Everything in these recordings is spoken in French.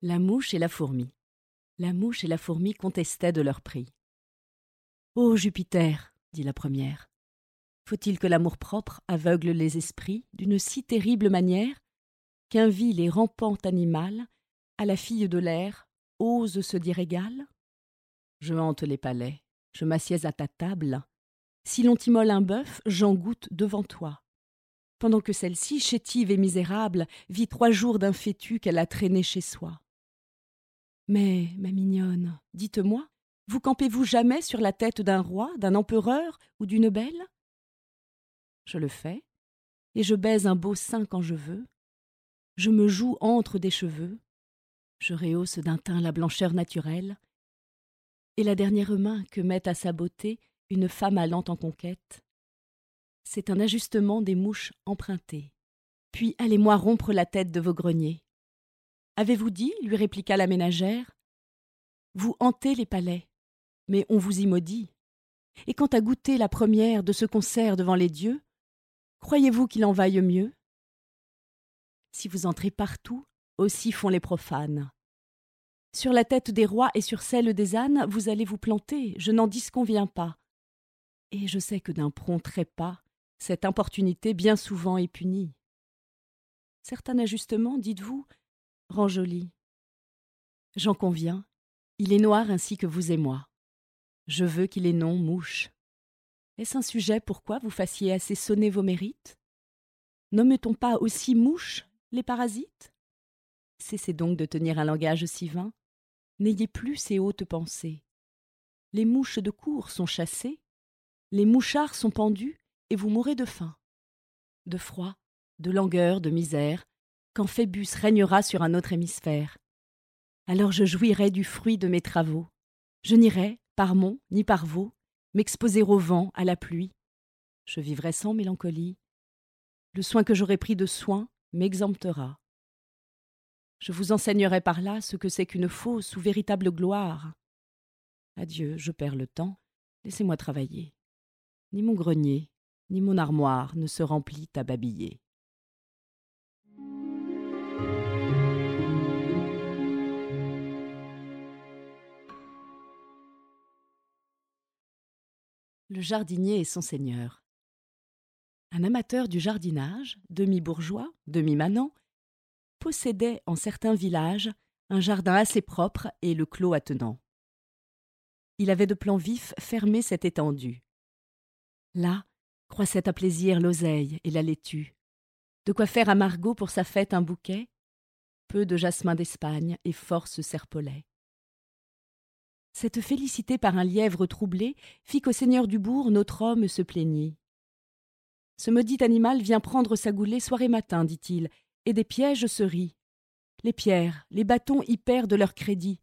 La mouche et la fourmi. La mouche et la fourmi contestaient de leur prix. Ô Jupiter, dit la première, faut-il que l'amour-propre aveugle les esprits d'une si terrible manière qu'un vil et rampant animal, à la fille de l'air, ose se dire égal? Je hante les palais, je m'assieds à ta table. Si l'on t'immole un bœuf, j'en goûte devant toi. Pendant que celle-ci, chétive et misérable, vit trois jours d'un fétu qu'elle a traîné chez soi. Mais, ma mignonne, dites-moi, vous campez-vous jamais sur la tête d'un roi, d'un empereur ou d'une belle? Je le fais, et je baise un beau sein quand je veux. Je me joue entre des cheveux, je rehausse d'un teint la blancheur naturelle, et la dernière main que met à sa beauté une femme allant en conquête, c'est un ajustement des mouches empruntées. Puis allez-moi rompre la tête de vos greniers. Avez-vous dit, lui répliqua la ménagère, vous hantez les palais, mais on vous y maudit. Et quant à goûter la première de ce concert devant les dieux, croyez-vous qu'il en vaille mieux? Si vous entrez partout, aussi font les profanes. Sur la tête des rois et sur celle des ânes, vous allez vous planter, je n'en disconviens pas. Et je sais que d'un prompt trépas, cette importunité bien souvent est punie. Certain ajustement, dites-vous, rend joli. J'en conviens, il est noir ainsi que vous et moi. Je veux qu'il ait nom mouche. Est-ce un sujet pourquoi vous fassiez assez sonner vos mérites? Nomme-t-on pas aussi mouche les parasites? Cessez donc de tenir un langage si vain. N'ayez plus ces hautes pensées. Les mouches de cour sont chassées, les mouchards sont pendus, et vous mourrez de faim, de froid, de langueur, de misère, quand Phébus régnera sur un autre hémisphère alors je jouirai du fruit de mes travaux. Je n'irai, par mont ni par vaux, m'exposer au vent, à la pluie. Je vivrai sans mélancolie. Le soin que j'aurai pris de soin m'exemptera. Je vous enseignerai par là ce que c'est qu'une fausse ou véritable gloire. Adieu, je perds le temps, laissez-moi travailler. Ni mon grenier, ni mon armoire ne se remplit à babiller. Le jardinier et son seigneur. Un amateur du jardinage, demi-bourgeois, demi-manant, possédait en certains villages un jardin assez propre et le clos attenant. Il avait de plan vif fermé cette étendue. Là croissaient à plaisir l'oseille et la laitue. De quoi faire à Margot pour sa fête un bouquet, peu de jasmin d'Espagne et force serpolet. Cette félicité par un lièvre troublé fit qu'au seigneur du bourg notre homme se plaignit. Ce maudit animal vient prendre sa goulée soir et matin, dit-il, et des pièges se rit. Les pierres, les bâtons y perdent leur crédit.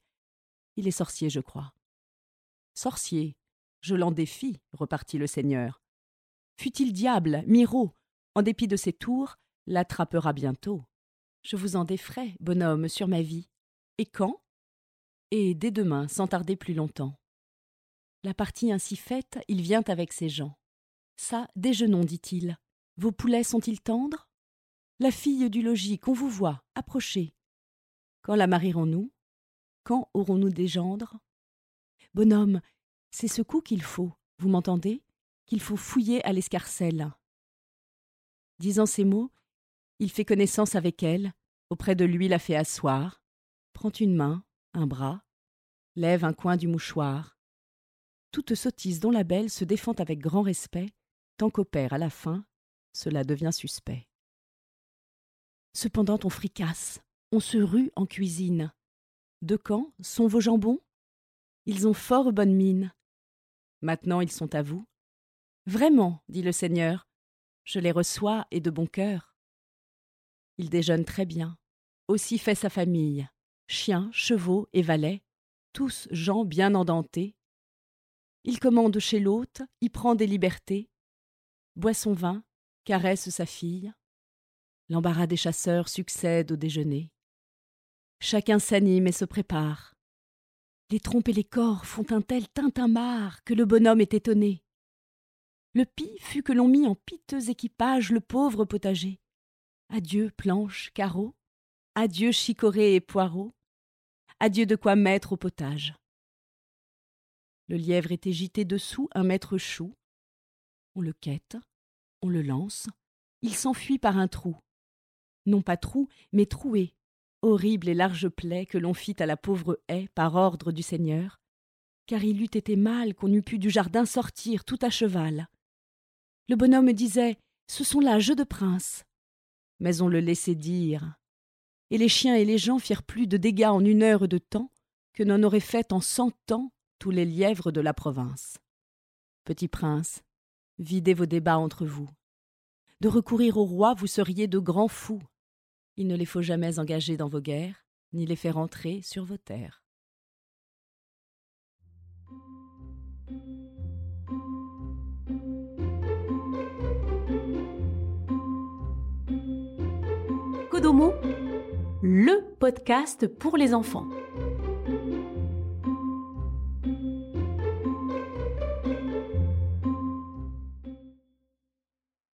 Il est sorcier, je crois. Sorcier, je l'en défie, repartit le seigneur. Fût-il diable, Miro, en dépit de ses tours, l'attrapera bientôt. Je vous en défrais, bonhomme, sur ma vie. Et quand? Et dès demain, sans tarder plus longtemps. La partie ainsi faite, il vient avec ses gens. Ça, déjeunons, dit-il. Vos poulets sont-ils tendres? La fille du logis, qu'on vous voit, approchez. Quand la marierons-nous Quand aurons-nous des gendres? Bonhomme, c'est ce coup qu'il faut, vous m'entendez? Qu'il faut fouiller à l'escarcelle. Disant ces mots, il fait connaissance avec elle, auprès de lui la fait asseoir, prend une main, un bras, lève un coin du mouchoir. Toute sottise dont la belle se défend avec grand respect, tant qu'au père, à la fin, cela devient suspect. Cependant on fricasse, on se rue en cuisine. De quand sont vos jambons? Ils ont fort bonne mine. Maintenant ils sont à vous. Vraiment, dit le Seigneur, je les reçois et de bon cœur. Il déjeune très bien, aussi fait sa famille, chiens, chevaux et valets, tous gens bien endentés. Il commande chez l'hôte, y prend des libertés, boit son vin, caresse sa fille. L'embarras des chasseurs succède au déjeuner. Chacun s'anime et se prépare. Les trompes et les corps font un tel tintamarre que le bonhomme est étonné. Le pis fut que l'on mit en piteux équipage le pauvre potager. Adieu planches, carreaux, adieu chicorées et poireaux, adieu de quoi mettre au potage. Le lièvre était gité dessous un maître chou. On le quête, on le lance, il s'enfuit par un trou. Non pas trou, mais troué, horrible et large plaie que l'on fit à la pauvre haie par ordre du Seigneur, car il eût été mal qu'on eût pu du jardin sortir tout à cheval. Le bonhomme disait Ce sont là jeux de prince. Mais on le laissait dire. Et les chiens et les gens firent plus de dégâts en une heure de temps que n'en auraient fait en cent ans tous les lièvres de la province. Petit prince, videz vos débats entre vous. De recourir au roi, vous seriez de grands fous. Il ne les faut jamais engager dans vos guerres, ni les faire entrer sur vos terres. Le podcast pour les enfants.